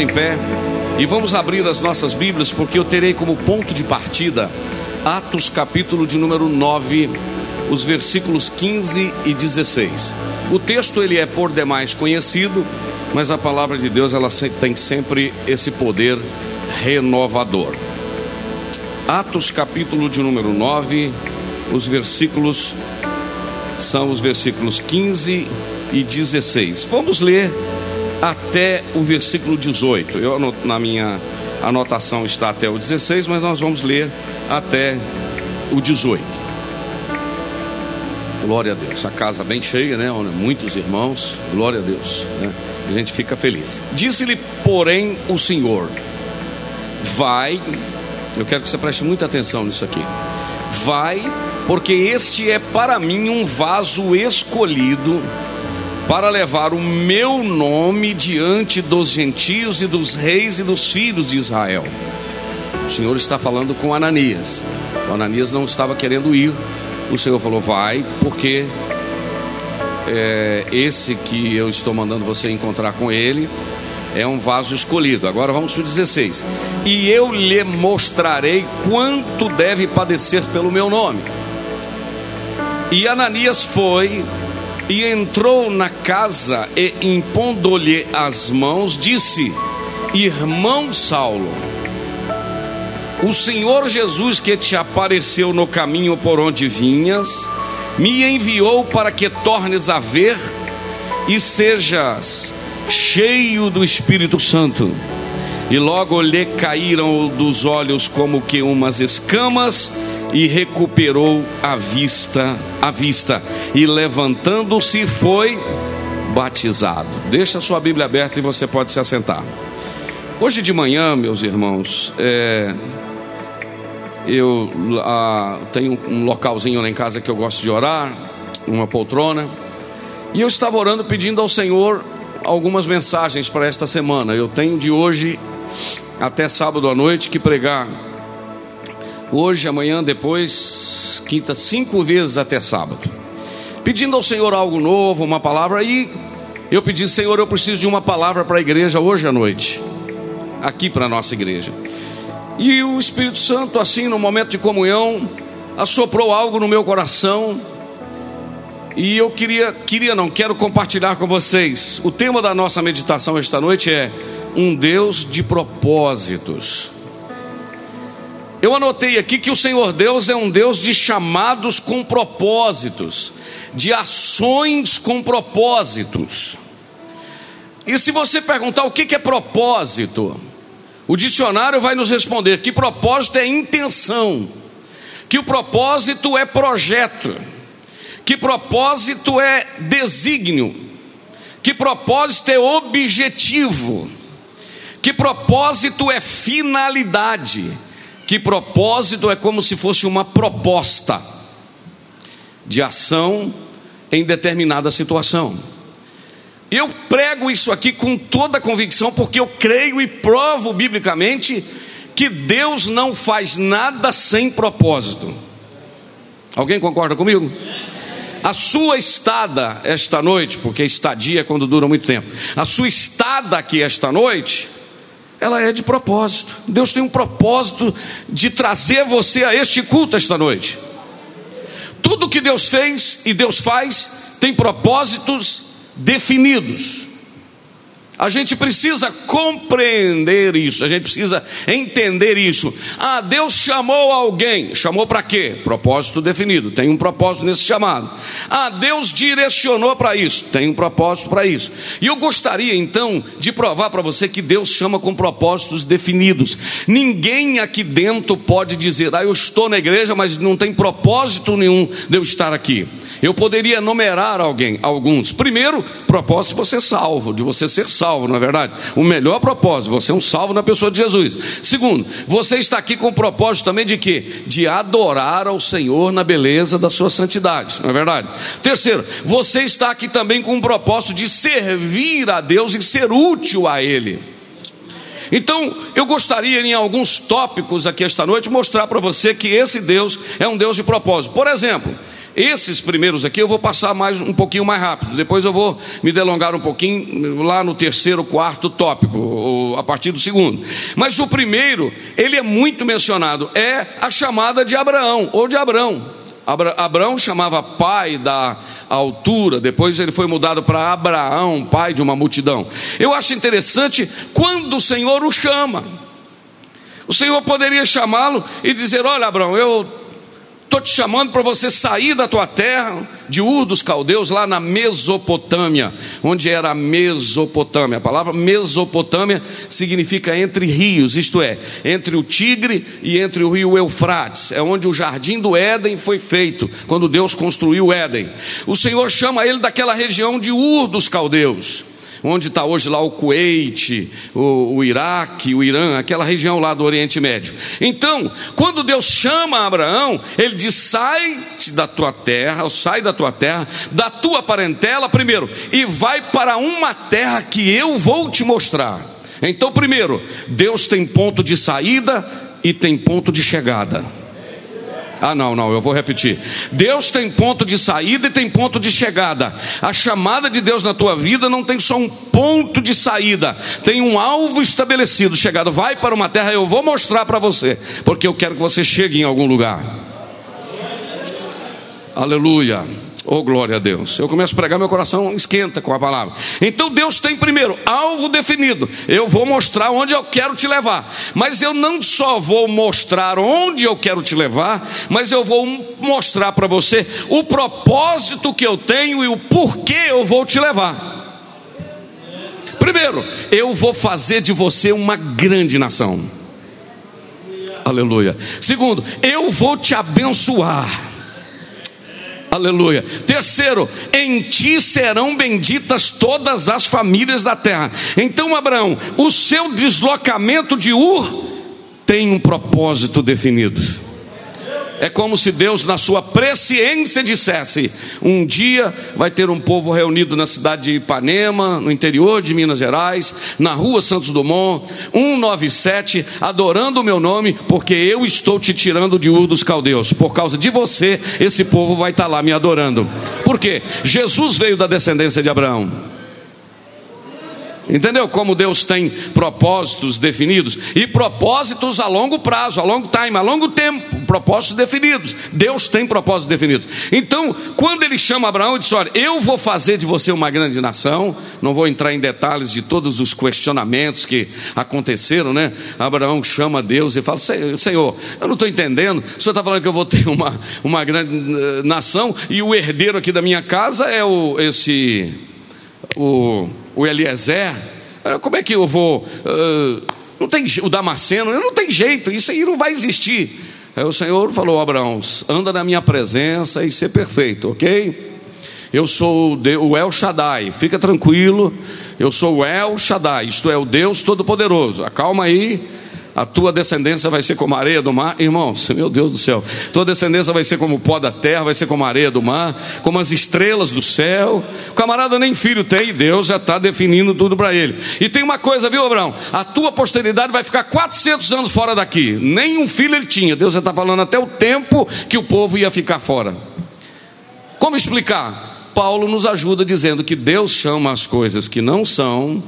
Em pé e vamos abrir as nossas Bíblias, porque eu terei como ponto de partida Atos, capítulo de número 9, os versículos 15 e 16. O texto ele é por demais conhecido, mas a palavra de Deus ela tem sempre esse poder renovador. Atos, capítulo de número 9, os versículos são os versículos 15 e 16. Vamos ler até o versículo 18. Eu na minha anotação está até o 16, mas nós vamos ler até o 18. Glória a Deus. A casa bem cheia, né? Muitos irmãos. Glória a Deus. Né? A gente fica feliz. Disse-lhe, porém, o Senhor: Vai. Eu quero que você preste muita atenção nisso aqui. Vai, porque este é para mim um vaso escolhido para levar o meu nome diante dos gentios e dos reis e dos filhos de Israel. O Senhor está falando com Ananias. O Ananias não estava querendo ir. O Senhor falou: Vai, porque é, esse que eu estou mandando você encontrar com ele é um vaso escolhido. Agora vamos para o 16. E eu lhe mostrarei quanto deve padecer pelo meu nome. E Ananias foi e entrou na casa e, impondo-lhe as mãos, disse: Irmão Saulo, o Senhor Jesus que te apareceu no caminho por onde vinhas, me enviou para que tornes a ver e sejas cheio do Espírito Santo. E logo lhe caíram dos olhos como que umas escamas e recuperou a vista, a vista, e levantando-se foi batizado. Deixa a sua Bíblia aberta e você pode se assentar. Hoje de manhã, meus irmãos, é, eu ah, tenho um localzinho lá em casa que eu gosto de orar, uma poltrona, e eu estava orando pedindo ao Senhor algumas mensagens para esta semana. Eu tenho de hoje até sábado à noite que pregar hoje, amanhã, depois, quinta, cinco vezes até sábado, pedindo ao Senhor algo novo, uma palavra. E eu pedi, Senhor, eu preciso de uma palavra para a igreja hoje à noite, aqui para a nossa igreja. E o Espírito Santo, assim, no momento de comunhão, assoprou algo no meu coração. E eu queria, queria não, quero compartilhar com vocês. O tema da nossa meditação esta noite é um Deus de propósitos. Eu anotei aqui que o Senhor Deus é um Deus de chamados com propósitos, de ações com propósitos. E se você perguntar o que é propósito, o dicionário vai nos responder que propósito é intenção, que o propósito é projeto, que propósito é desígnio, que propósito é objetivo, que propósito é finalidade que propósito é como se fosse uma proposta de ação em determinada situação. Eu prego isso aqui com toda a convicção, porque eu creio e provo biblicamente que Deus não faz nada sem propósito. Alguém concorda comigo? A sua estada esta noite, porque estadia é quando dura muito tempo, a sua estada aqui esta noite ela é de propósito. Deus tem um propósito de trazer você a este culto esta noite. Tudo que Deus fez e Deus faz tem propósitos definidos. A gente precisa compreender isso, a gente precisa entender isso. Ah, Deus chamou alguém, chamou para quê? Propósito definido, tem um propósito nesse chamado. Ah, Deus direcionou para isso, tem um propósito para isso. E eu gostaria então de provar para você que Deus chama com propósitos definidos. Ninguém aqui dentro pode dizer, ah, eu estou na igreja, mas não tem propósito nenhum de eu estar aqui. Eu poderia enumerar alguém, alguns. Primeiro, propósito de você salvo, de você ser salvo, não é verdade? O melhor propósito, você é um salvo na pessoa de Jesus. Segundo, você está aqui com o propósito também de quê? De adorar ao Senhor na beleza da sua santidade, não é verdade? Terceiro, você está aqui também com o propósito de servir a Deus e ser útil a Ele. Então, eu gostaria em alguns tópicos aqui esta noite mostrar para você que esse Deus é um Deus de propósito. Por exemplo, esses primeiros aqui eu vou passar mais um pouquinho mais rápido. Depois eu vou me delongar um pouquinho lá no terceiro, quarto tópico, a partir do segundo. Mas o primeiro, ele é muito mencionado, é a chamada de Abraão ou de Abrão. Abra, Abraão chamava pai da altura, depois ele foi mudado para Abraão, pai de uma multidão. Eu acho interessante quando o Senhor o chama. O Senhor poderia chamá-lo e dizer: Olha, Abraão, eu Estou te chamando para você sair da tua terra, de Ur dos Caldeus, lá na Mesopotâmia, onde era a Mesopotâmia. A palavra Mesopotâmia significa entre rios, isto é, entre o Tigre e entre o rio Eufrates. É onde o jardim do Éden foi feito, quando Deus construiu o Éden. O Senhor chama ele daquela região de Ur dos Caldeus onde está hoje lá o Kuwait, o, o Iraque, o Irã, aquela região lá do Oriente Médio. Então, quando Deus chama Abraão, ele diz: sai da tua terra, sai da tua terra, da tua parentela, primeiro, e vai para uma terra que eu vou te mostrar. Então, primeiro, Deus tem ponto de saída e tem ponto de chegada. Ah, não, não, eu vou repetir. Deus tem ponto de saída e tem ponto de chegada. A chamada de Deus na tua vida não tem só um ponto de saída, tem um alvo estabelecido. Chegado, vai para uma terra, eu vou mostrar para você, porque eu quero que você chegue em algum lugar. Aleluia. Oh, glória a Deus. Eu começo a pregar, meu coração esquenta com a palavra. Então Deus tem primeiro alvo definido. Eu vou mostrar onde eu quero te levar. Mas eu não só vou mostrar onde eu quero te levar, mas eu vou mostrar para você o propósito que eu tenho e o porquê eu vou te levar. Primeiro, eu vou fazer de você uma grande nação. Aleluia. Segundo, eu vou te abençoar. Aleluia. Terceiro, em ti serão benditas todas as famílias da terra. Então, Abraão, o seu deslocamento de Ur tem um propósito definido. É como se Deus, na sua presciência, dissesse: um dia vai ter um povo reunido na cidade de Ipanema, no interior de Minas Gerais, na rua Santos Dumont, 197, adorando o meu nome, porque eu estou te tirando de Ur dos Caldeus. Por causa de você, esse povo vai estar lá me adorando. Por quê? Jesus veio da descendência de Abraão. Entendeu como Deus tem propósitos definidos? E propósitos a longo prazo, a longo time, a longo tempo, propósitos definidos. Deus tem propósitos definidos. Então, quando ele chama Abraão e diz: Olha, eu vou fazer de você uma grande nação, não vou entrar em detalhes de todos os questionamentos que aconteceram, né? Abraão chama Deus e fala: Senhor, eu não estou entendendo, o senhor está falando que eu vou ter uma, uma grande eh, nação e o herdeiro aqui da minha casa é o, esse. O, o Eliezer, ah, como é que eu vou? Uh, não tem o Damasceno, não tem jeito, isso aí não vai existir. Aí o Senhor falou: Abraão, anda na minha presença e ser perfeito, ok? Eu sou o El Shaddai, fica tranquilo, eu sou o El Shaddai, isto é, o Deus Todo-Poderoso. Acalma aí, a tua descendência vai ser como a areia do mar. Irmãos, meu Deus do céu, tua descendência vai ser como o pó da terra, vai ser como a areia do mar, como as estrelas do céu. O camarada nem filho tem, Deus já está definindo tudo para ele. E tem uma coisa, viu, Abraão? A tua posteridade vai ficar 400 anos fora daqui. Nenhum filho ele tinha. Deus já está falando até o tempo que o povo ia ficar fora. Como explicar? Paulo nos ajuda dizendo que Deus chama as coisas que não são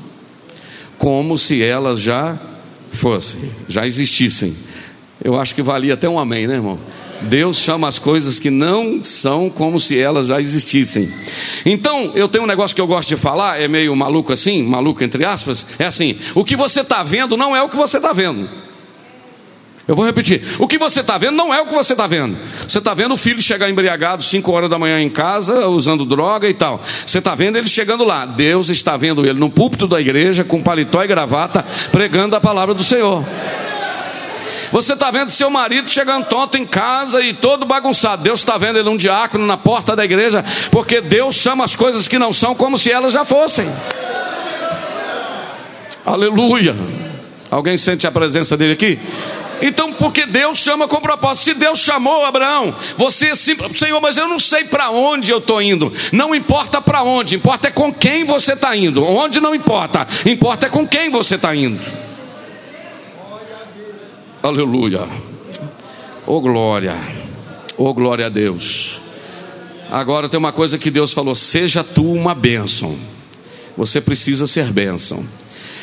como se elas já fossem, já existissem. Eu acho que valia até um amém, né, irmão? Deus chama as coisas que não são como se elas já existissem. Então, eu tenho um negócio que eu gosto de falar, é meio maluco assim, maluco entre aspas, é assim: o que você está vendo não é o que você está vendo. Eu vou repetir: o que você está vendo não é o que você está vendo. Você está vendo o filho chegar embriagado 5 horas da manhã em casa, usando droga e tal. Você está vendo ele chegando lá. Deus está vendo ele no púlpito da igreja, com paletó e gravata, pregando a palavra do Senhor. Você está vendo seu marido chegando tonto em casa e todo bagunçado. Deus está vendo ele um diácono na porta da igreja, porque Deus chama as coisas que não são como se elas já fossem. Aleluia. Alguém sente a presença dele aqui? Então, porque Deus chama com propósito. Se Deus chamou Abraão, você simples, Senhor, mas eu não sei para onde eu estou indo. Não importa para onde, importa é com quem você está indo. Onde não importa, importa é com quem você está indo. Aleluia. Oh glória. Oh glória a Deus. Agora tem uma coisa que Deus falou: seja tu uma bênção. Você precisa ser bênção.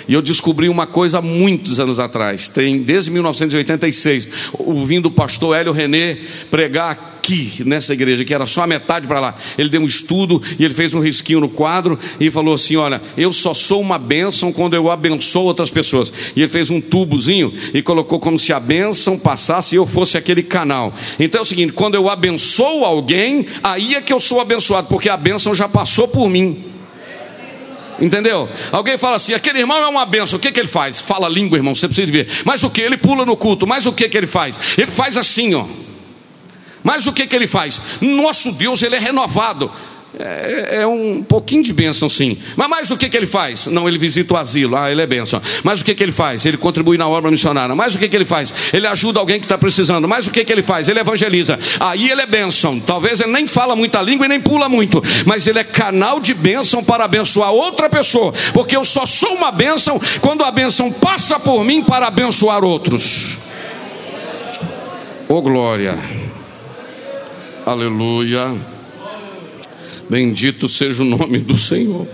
E eu descobri uma coisa muitos anos atrás, tem desde 1986, ouvindo o pastor Hélio René pregar aqui nessa igreja, que era só a metade para lá. Ele deu um estudo e ele fez um risquinho no quadro e falou assim: Olha, eu só sou uma bênção quando eu abençoo outras pessoas. E ele fez um tubozinho e colocou como se a bênção passasse e eu fosse aquele canal. Então é o seguinte: quando eu abençoo alguém, aí é que eu sou abençoado, porque a bênção já passou por mim. Entendeu? Alguém fala assim: aquele irmão é uma benção, o que, que ele faz? Fala língua, irmão, você precisa ver. Mas o que? Ele pula no culto, mas o que, que ele faz? Ele faz assim, ó. Mas o que, que ele faz? Nosso Deus, ele é renovado. É, é, um pouquinho de bênção, sim. Mas mais o que, que ele faz? Não, ele visita o asilo. Ah, ele é bênção. Mas o que, que ele faz? Ele contribui na obra missionária. Mas o que, que ele faz? Ele ajuda alguém que está precisando. Mas o que, que ele faz? Ele evangeliza. Aí ele é bênção. Talvez ele nem fala muita língua e nem pula muito. Mas ele é canal de bênção para abençoar outra pessoa. Porque eu só sou uma bênção quando a bênção passa por mim para abençoar outros. Oh glória. Aleluia. Bendito seja o nome do Senhor.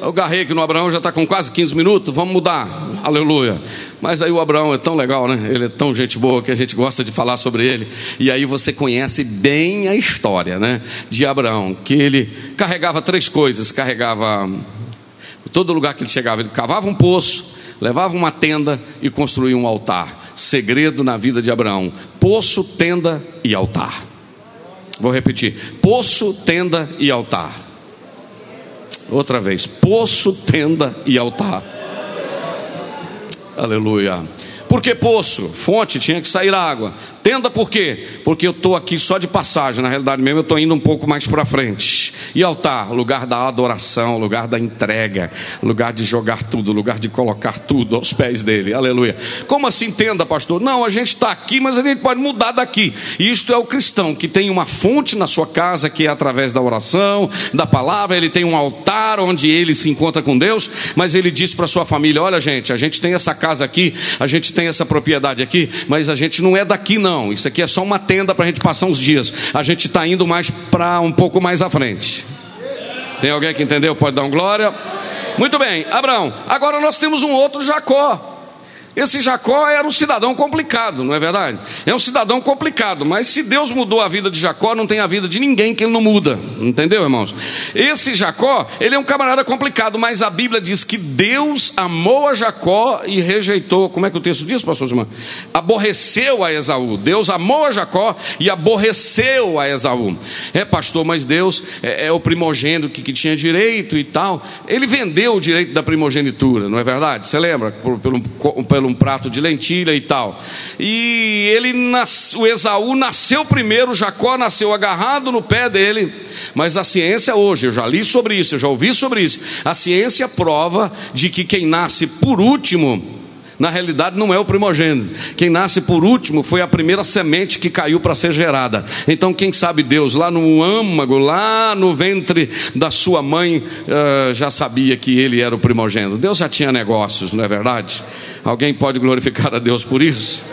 Eu garrei aqui no Abraão, já está com quase 15 minutos, vamos mudar, aleluia. Mas aí o Abraão é tão legal, né? Ele é tão gente boa que a gente gosta de falar sobre ele. E aí você conhece bem a história, né? De Abraão, que ele carregava três coisas: carregava todo lugar que ele chegava, ele cavava um poço, levava uma tenda e construía um altar. Segredo na vida de Abraão: poço, tenda e altar. Vou repetir: poço, tenda e altar. Outra vez: poço, tenda e altar. Aleluia. Por que poço? Fonte, tinha que sair água. Tenda por quê? Porque eu estou aqui só de passagem, na realidade mesmo eu estou indo um pouco mais para frente. E altar, lugar da adoração, lugar da entrega, lugar de jogar tudo, lugar de colocar tudo aos pés dele. Aleluia. Como assim tenda, pastor? Não, a gente está aqui, mas a gente pode mudar daqui. Isto é o cristão que tem uma fonte na sua casa que é através da oração, da palavra, ele tem um altar onde ele se encontra com Deus, mas ele diz para sua família: olha, gente, a gente tem essa casa aqui, a gente tem essa propriedade aqui, mas a gente não é daqui, não isso aqui é só uma tenda para a gente passar uns dias. A gente está indo mais para um pouco mais à frente. Tem alguém que entendeu? Pode dar um glória. Muito bem, Abraão. Agora nós temos um outro Jacó. Esse Jacó era um cidadão complicado, não é verdade? É um cidadão complicado, mas se Deus mudou a vida de Jacó, não tem a vida de ninguém que ele não muda, entendeu, irmãos? Esse Jacó, ele é um camarada complicado, mas a Bíblia diz que Deus amou a Jacó e rejeitou, como é que o texto diz, pastor Simão? Aborreceu a Esaú. Deus amou a Jacó e aborreceu a Esaú. É, pastor, mas Deus é, é o primogênito que, que, tinha direito e tal. Ele vendeu o direito da primogenitura, não é verdade? Você lembra? Pelo um prato de lentilha e tal. E ele o Esaú nasceu primeiro, Jacó nasceu agarrado no pé dele. Mas a ciência hoje, eu já li sobre isso, eu já ouvi sobre isso. A ciência prova de que quem nasce por último na realidade não é o primogênito. Quem nasce por último foi a primeira semente que caiu para ser gerada. Então, quem sabe Deus, lá no âmago, lá no ventre da sua mãe, uh, já sabia que ele era o primogênito. Deus já tinha negócios, não é verdade? Alguém pode glorificar a Deus por isso?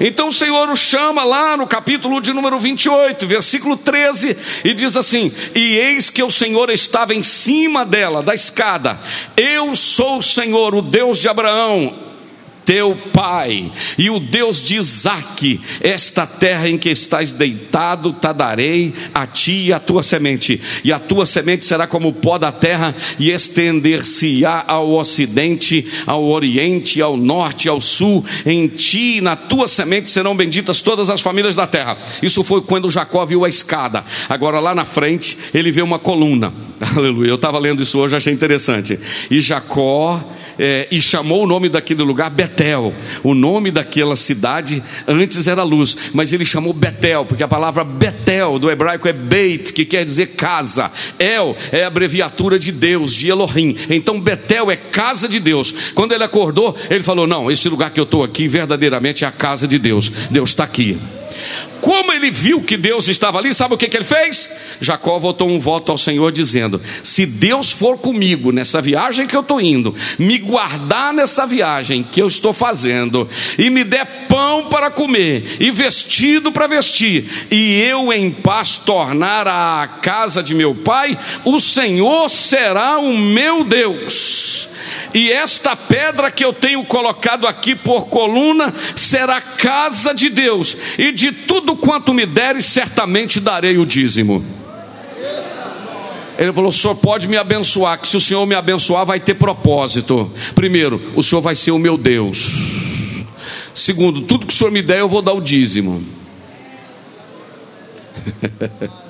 Então o Senhor o chama lá no capítulo de número 28, versículo 13, e diz assim: E eis que o Senhor estava em cima dela, da escada. Eu sou o Senhor, o Deus de Abraão, teu pai, e o Deus de Isaque, esta terra em que estás deitado, te darei a ti e a tua semente, e a tua semente será como o pó da terra, e estender-se-á ao ocidente, ao oriente, ao norte, ao sul, em ti e na tua semente serão benditas todas as famílias da terra. Isso foi quando Jacó viu a escada. Agora lá na frente, ele vê uma coluna. Aleluia. Eu estava lendo isso hoje, achei interessante. E Jacó é, e chamou o nome daquele lugar Betel. O nome daquela cidade antes era luz, mas ele chamou Betel, porque a palavra Betel do hebraico é Beit, que quer dizer casa. El é a abreviatura de Deus, de Elohim. Então Betel é casa de Deus. Quando ele acordou, ele falou: Não, esse lugar que eu estou aqui verdadeiramente é a casa de Deus. Deus está aqui. Como ele viu que Deus estava ali, sabe o que, que ele fez? Jacó votou um voto ao Senhor, dizendo: Se Deus for comigo nessa viagem que eu estou indo, me guardar nessa viagem que eu estou fazendo, e me der pão para comer, e vestido para vestir, e eu em paz tornar a casa de meu pai, o Senhor será o meu Deus e esta pedra que eu tenho colocado aqui por coluna será casa de Deus, e de tudo quanto me deres, certamente darei o dízimo. Ele falou: o senhor pode me abençoar, que se o senhor me abençoar, vai ter propósito. Primeiro, o senhor vai ser o meu Deus. Segundo, tudo que o senhor me der, eu vou dar o dízimo.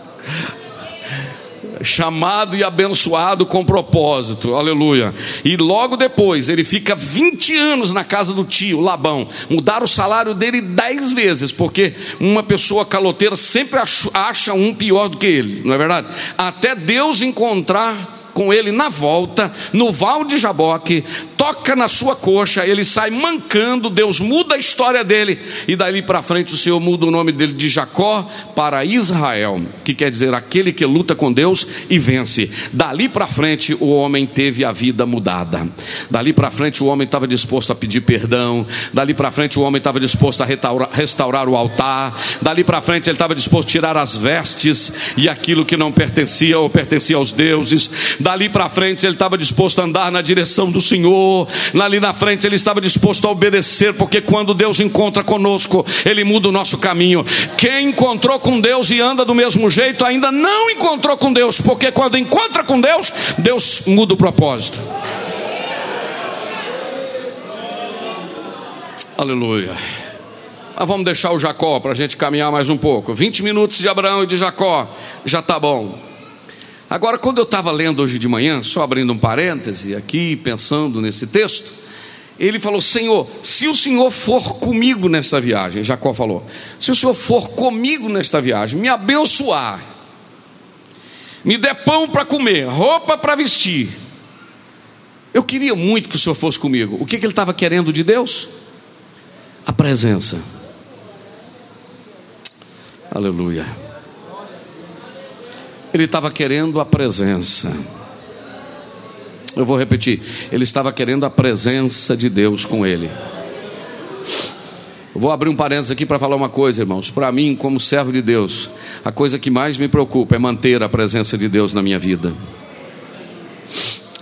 chamado e abençoado com propósito, aleluia. E logo depois ele fica 20 anos na casa do tio Labão, mudaram o salário dele 10 vezes, porque uma pessoa caloteira sempre acha um pior do que ele, não é verdade? Até Deus encontrar com ele na volta, no val de Jaboque, toca na sua coxa, ele sai mancando, Deus muda a história dele, e dali para frente o Senhor muda o nome dele de Jacó para Israel, que quer dizer aquele que luta com Deus e vence. Dali para frente o homem teve a vida mudada. Dali para frente o homem estava disposto a pedir perdão, dali para frente o homem estava disposto a restaurar, restaurar o altar, dali para frente ele estava disposto a tirar as vestes e aquilo que não pertencia ou pertencia aos deuses Dali para frente ele estava disposto a andar na direção do Senhor. Ali na frente ele estava disposto a obedecer, porque quando Deus encontra conosco, ele muda o nosso caminho. Quem encontrou com Deus e anda do mesmo jeito ainda não encontrou com Deus, porque quando encontra com Deus, Deus muda o propósito. Aleluia. Mas vamos deixar o Jacó para a gente caminhar mais um pouco. 20 minutos de Abraão e de Jacó, já está bom. Agora, quando eu estava lendo hoje de manhã, só abrindo um parêntese aqui, pensando nesse texto, ele falou: Senhor, se o Senhor for comigo nesta viagem, Jacó falou, se o Senhor for comigo nesta viagem, me abençoar, me der pão para comer, roupa para vestir, eu queria muito que o Senhor fosse comigo. O que, que ele estava querendo de Deus? A presença. Aleluia. Ele estava querendo a presença. Eu vou repetir. Ele estava querendo a presença de Deus com ele. Vou abrir um parênteses aqui para falar uma coisa, irmãos. Para mim, como servo de Deus, a coisa que mais me preocupa é manter a presença de Deus na minha vida.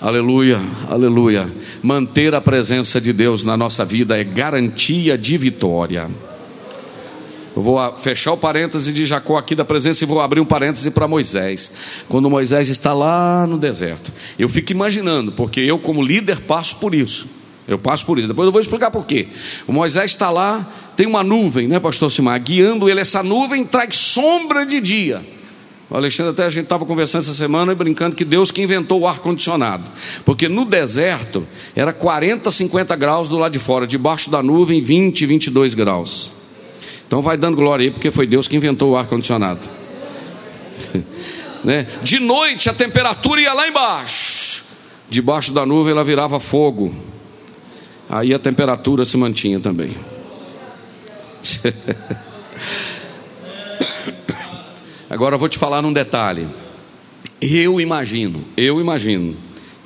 Aleluia, aleluia. Manter a presença de Deus na nossa vida é garantia de vitória. Eu vou fechar o parêntese de Jacó aqui da presença e vou abrir um parêntese para Moisés. Quando Moisés está lá no deserto. Eu fico imaginando, porque eu, como líder, passo por isso. Eu passo por isso. Depois eu vou explicar por quê. O Moisés está lá, tem uma nuvem, né, pastor Simar? Guiando ele, essa nuvem traz sombra de dia. O Alexandre, até a gente estava conversando essa semana e brincando que Deus que inventou o ar-condicionado. Porque no deserto era 40, 50 graus do lado de fora, debaixo da nuvem 20, 22 graus. Então vai dando glória aí, porque foi Deus que inventou o ar-condicionado. né? De noite a temperatura ia lá embaixo, debaixo da nuvem ela virava fogo, aí a temperatura se mantinha também. Agora eu vou te falar num detalhe. Eu imagino, eu imagino,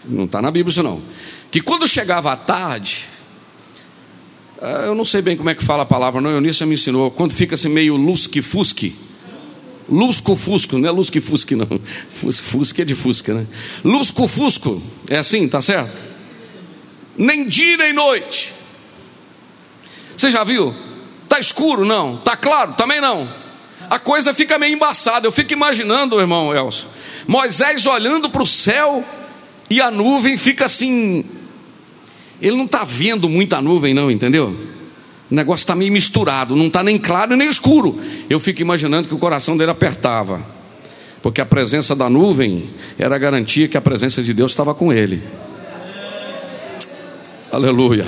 não está na Bíblia isso não, que quando chegava a tarde, eu não sei bem como é que fala a palavra, não. Eunice me ensinou. Quando fica assim meio lusque-fusque. Lusco-fusco, não é lusque-fusque, não. Fusque é de fusca, né? Lusco-fusco. É assim, tá certo? Nem dia nem noite. Você já viu? Tá escuro? Não. Tá claro? Também não. A coisa fica meio embaçada. Eu fico imaginando, irmão Elcio, Moisés olhando para o céu e a nuvem fica assim. Ele não está vendo muita nuvem, não, entendeu? O negócio está meio misturado, não está nem claro nem escuro. Eu fico imaginando que o coração dele apertava, porque a presença da nuvem era a garantia que a presença de Deus estava com ele. Aleluia.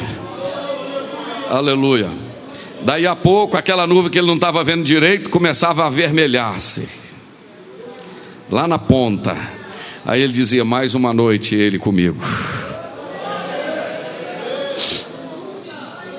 Aleluia. Daí a pouco, aquela nuvem que ele não estava vendo direito começava a avermelhar-se. Lá na ponta. Aí ele dizia: Mais uma noite ele comigo.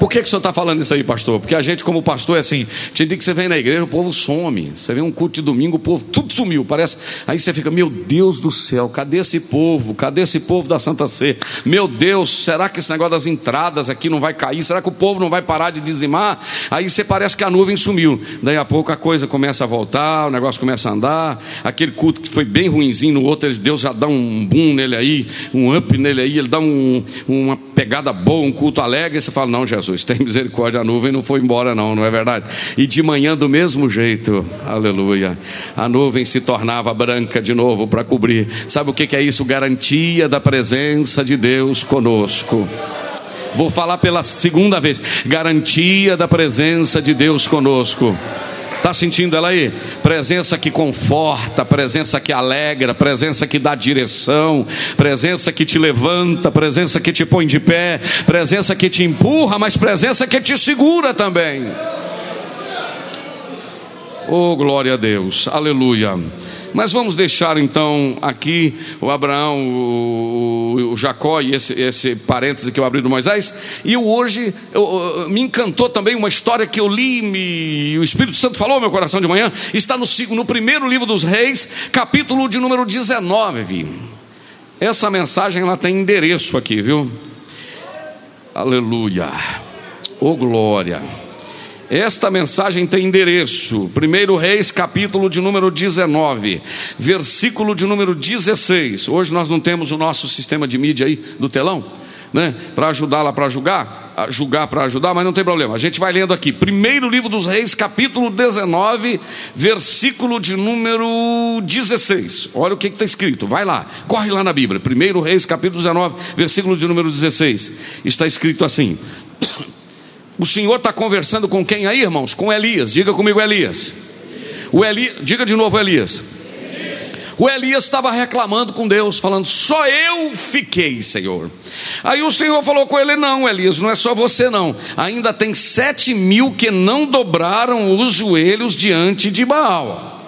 Por que, que o senhor está falando isso aí, pastor? Porque a gente, como pastor, é assim: tinha dia que você vem na igreja, o povo some. Você vê um culto de domingo, o povo tudo sumiu. Parece. Aí você fica: Meu Deus do céu, cadê esse povo? Cadê esse povo da Santa Sé? Meu Deus, será que esse negócio das entradas aqui não vai cair? Será que o povo não vai parar de dizimar? Aí você parece que a nuvem sumiu. Daí a pouco a coisa começa a voltar, o negócio começa a andar. Aquele culto que foi bem ruinzinho no outro, Deus já dá um boom nele aí, um up nele aí, ele dá um, uma pegada boa, um culto alegre. E você fala: Não, Jesus. Jesus, tem misericórdia, a nuvem não foi embora, não, não é verdade? E de manhã, do mesmo jeito, aleluia, a nuvem se tornava branca de novo para cobrir. Sabe o que é isso? Garantia da presença de Deus conosco. Vou falar pela segunda vez: garantia da presença de Deus conosco. Está sentindo ela aí? Presença que conforta, presença que alegra, presença que dá direção, presença que te levanta, presença que te põe de pé, presença que te empurra, mas presença que te segura também. Oh, glória a Deus, aleluia. Mas vamos deixar então aqui o Abraão, o, o Jacó e esse, esse parêntese que eu abri do Moisés. E eu hoje eu, me encantou também uma história que eu li, me, o Espírito Santo falou ao meu coração de manhã. Está no, no primeiro livro dos Reis, capítulo de número 19. Essa mensagem ela tem endereço aqui, viu? Aleluia. Oh glória. Esta mensagem tem endereço, 1 Reis, capítulo de número 19, versículo de número 16. Hoje nós não temos o nosso sistema de mídia aí do telão, né? Para ajudar lá para julgar, julgar para ajudar, mas não tem problema. A gente vai lendo aqui. Primeiro livro dos Reis, capítulo 19, versículo de número 16. Olha o que está escrito. Vai lá, corre lá na Bíblia. Primeiro Reis, capítulo 19, versículo de número 16. Está escrito assim: o Senhor está conversando com quem aí, irmãos? Com Elias. Diga comigo, Elias. O Eli... Diga de novo, Elias. O Elias estava reclamando com Deus, falando: Só eu fiquei, Senhor. Aí o Senhor falou com ele: Não, Elias, não é só você, não. Ainda tem sete mil que não dobraram os joelhos diante de Baal.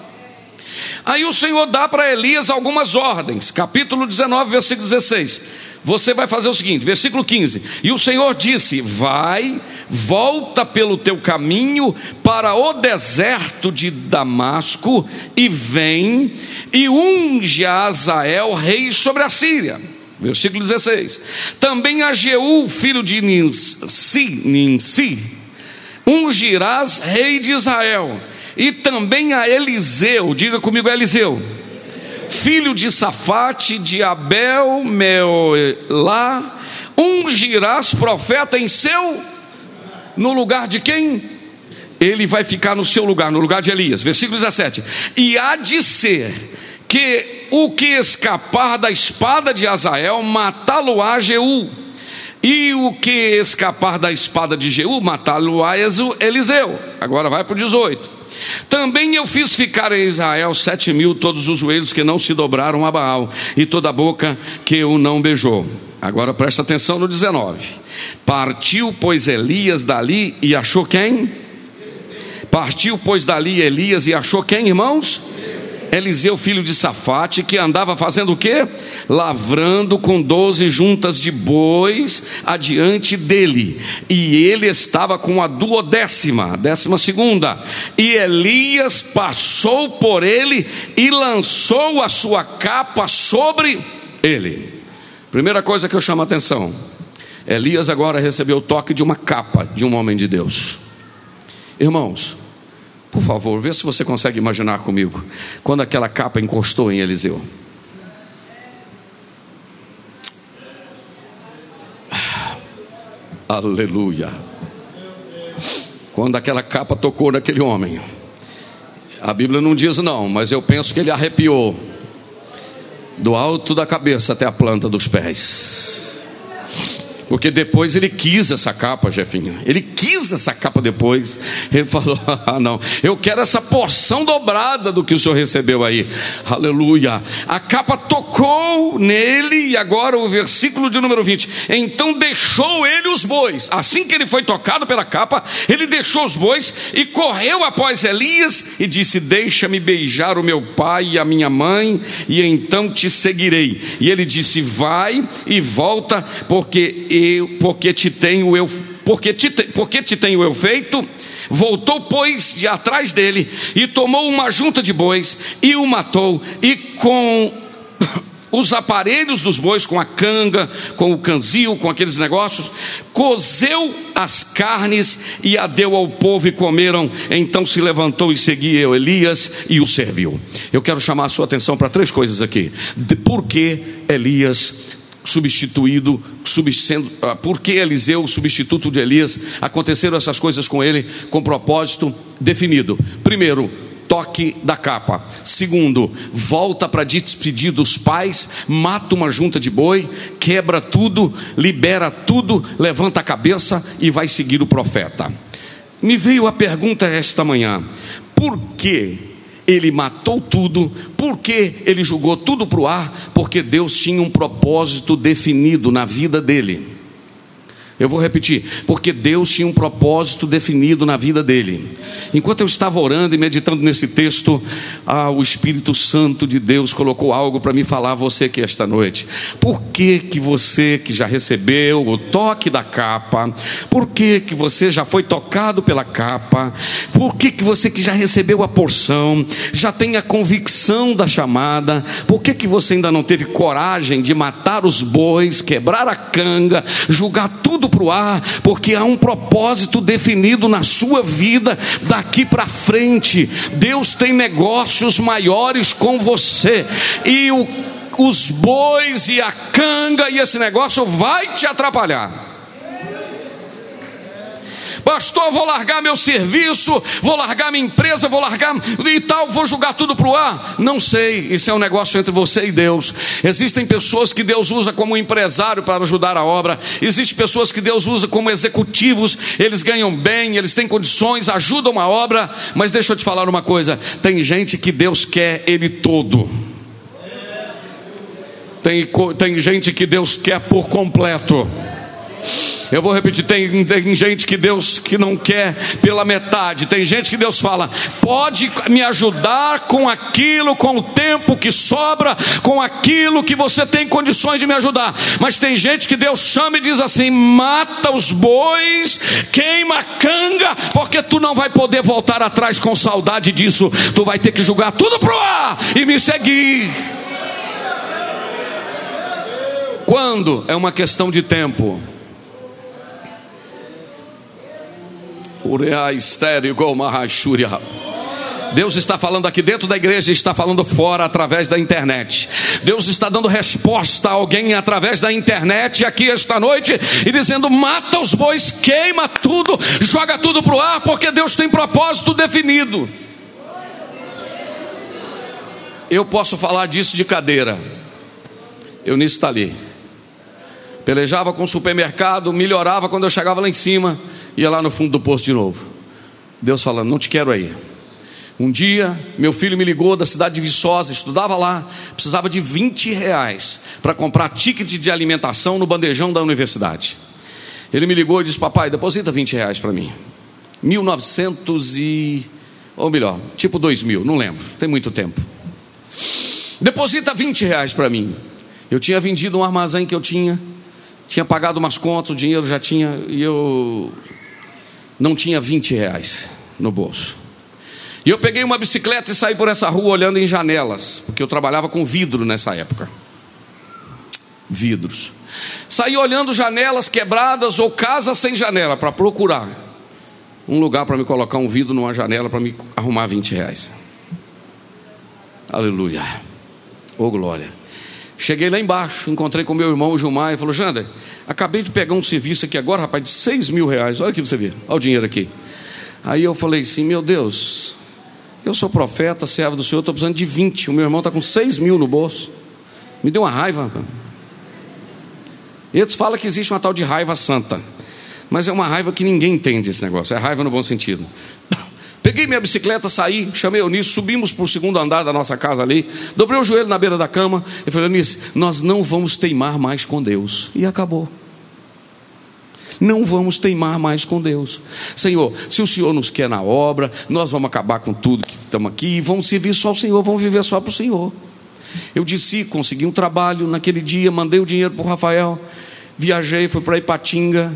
Aí o Senhor dá para Elias algumas ordens, capítulo 19, versículo 16 você vai fazer o seguinte, versículo 15: E o Senhor disse: Vai, volta pelo teu caminho para o deserto de Damasco, e vem e unge a Azael, rei sobre a Síria. Versículo 16: Também a Jeú, filho de Ninsi, Ninsi ungirás rei de Israel, e também a Eliseu, diga comigo, Eliseu filho de Safate, de Abel, Meolá, ungirás profeta em seu, no lugar de quem? Ele vai ficar no seu lugar, no lugar de Elias. Versículo 17: E há de ser que o que escapar da espada de Azael, matá-lo-á Jeú, e o que escapar da espada de Jeú, matá-lo-á Eliseu. Agora vai para o 18. Também eu fiz ficar em Israel sete mil todos os joelhos que não se dobraram a Baal, e toda a boca que o não beijou. Agora presta atenção no 19. Partiu, pois, Elias dali e achou quem? Partiu, pois, dali Elias e achou quem, irmãos? Eliseu, filho de Safate, que andava fazendo o quê? Lavrando com doze juntas de bois adiante dele. E ele estava com a duodécima, décima segunda. E Elias passou por ele e lançou a sua capa sobre ele. Primeira coisa que eu chamo a atenção: Elias agora recebeu o toque de uma capa de um homem de Deus. Irmãos, por favor, vê se você consegue imaginar comigo. Quando aquela capa encostou em Eliseu. Aleluia. quando aquela capa tocou naquele homem. A Bíblia não diz não, mas eu penso que ele arrepiou do alto da cabeça até a planta dos pés. Porque depois ele quis essa capa, Jefinho. Ele quis essa capa depois. Ele falou: Ah, não, eu quero essa porção dobrada do que o senhor recebeu aí. Aleluia. A capa tocou nele, e agora o versículo de número 20. Então deixou ele os bois. Assim que ele foi tocado pela capa, ele deixou os bois e correu após Elias e disse: Deixa-me beijar o meu pai e a minha mãe, e então te seguirei. E ele disse: Vai e volta, porque eu, porque te tenho eu, porque te, porque te tenho eu feito. Voltou, pois, de atrás dele e tomou uma junta de bois e o matou, e com os aparelhos dos bois, com a canga, com o canzil, com aqueles negócios, cozeu as carnes e a deu ao povo e comeram. Então se levantou e seguiu Elias e o serviu. Eu quero chamar a sua atenção para três coisas aqui. Por que Elias substituído, sendo, ah, porque Eliseu, substituto de Elias, aconteceram essas coisas com ele com propósito definido. Primeiro, toque da capa. Segundo, volta para despedir dos pais, mata uma junta de boi, quebra tudo, libera tudo, levanta a cabeça e vai seguir o profeta. Me veio a pergunta esta manhã: por que ele matou tudo, porque ele jogou tudo para o ar, porque Deus tinha um propósito definido na vida dele. Eu vou repetir, porque Deus tinha um propósito definido na vida dele. Enquanto eu estava orando e meditando nesse texto, ah, o Espírito Santo de Deus colocou algo para me falar a você aqui esta noite. Por que que você que já recebeu o toque da capa, por que que você já foi tocado pela capa, por que que você que já recebeu a porção, já tem a convicção da chamada, por que que você ainda não teve coragem de matar os bois, quebrar a canga, julgar tudo tudo para o ar, porque há um propósito definido na sua vida daqui para frente. Deus tem negócios maiores com você, e o, os bois e a canga e esse negócio vai te atrapalhar. Pastor, vou largar meu serviço, vou largar minha empresa, vou largar e tal, vou jogar tudo para o ar. Não sei, isso é um negócio entre você e Deus. Existem pessoas que Deus usa como empresário para ajudar a obra, existem pessoas que Deus usa como executivos, eles ganham bem, eles têm condições, ajudam a obra, mas deixa eu te falar uma coisa: tem gente que Deus quer ele todo. Tem, tem gente que Deus quer por completo. Eu vou repetir: tem, tem gente que Deus que não quer pela metade, tem gente que Deus fala, pode me ajudar com aquilo, com o tempo que sobra, com aquilo que você tem condições de me ajudar. Mas tem gente que Deus chama e diz assim: mata os bois, queima a canga, porque tu não vai poder voltar atrás com saudade disso, tu vai ter que jogar tudo pro ar e me seguir. Quando? É uma questão de tempo. Deus está falando aqui dentro da igreja está falando fora através da internet. Deus está dando resposta a alguém através da internet aqui esta noite e dizendo: mata os bois, queima tudo, joga tudo para o ar, porque Deus tem propósito definido. Eu posso falar disso de cadeira. Eu nisso está ali. Pelejava com o supermercado, melhorava quando eu chegava lá em cima ia lá no fundo do poço de novo. Deus falando: Não te quero aí. Um dia, meu filho me ligou da cidade de Viçosa, estudava lá, precisava de 20 reais para comprar ticket de alimentação no bandejão da universidade. Ele me ligou e disse: Papai, deposita 20 reais para mim. 1900 e. Ou melhor, tipo 2000, não lembro, tem muito tempo. Deposita 20 reais para mim. Eu tinha vendido um armazém que eu tinha, tinha pagado umas contas, o dinheiro já tinha, e eu não tinha 20 reais no bolso. E eu peguei uma bicicleta e saí por essa rua olhando em janelas, porque eu trabalhava com vidro nessa época. Vidros. Saí olhando janelas quebradas ou casas sem janela para procurar um lugar para me colocar um vidro numa janela para me arrumar 20 reais. Aleluia. Ô oh, glória. Cheguei lá embaixo, encontrei com meu irmão Gilmar e falou: Jander, acabei de pegar um serviço aqui agora, rapaz, de 6 mil reais. Olha aqui para você ver, olha o dinheiro aqui. Aí eu falei assim: Meu Deus, eu sou profeta, servo do Senhor, estou precisando de 20. O meu irmão está com 6 mil no bolso. Me deu uma raiva. Eles falam que existe uma tal de raiva santa. Mas é uma raiva que ninguém entende esse negócio. É raiva no bom sentido. Peguei minha bicicleta, saí, chamei o Eunice, subimos para o segundo andar da nossa casa ali, dobrei o joelho na beira da cama e falei, Eunice, nós não vamos teimar mais com Deus. E acabou. Não vamos teimar mais com Deus. Senhor, se o Senhor nos quer na obra, nós vamos acabar com tudo que estamos aqui e vamos servir só ao Senhor, vamos viver só para o Senhor. Eu disse, consegui um trabalho naquele dia, mandei o dinheiro para o Rafael, viajei, fui para Ipatinga,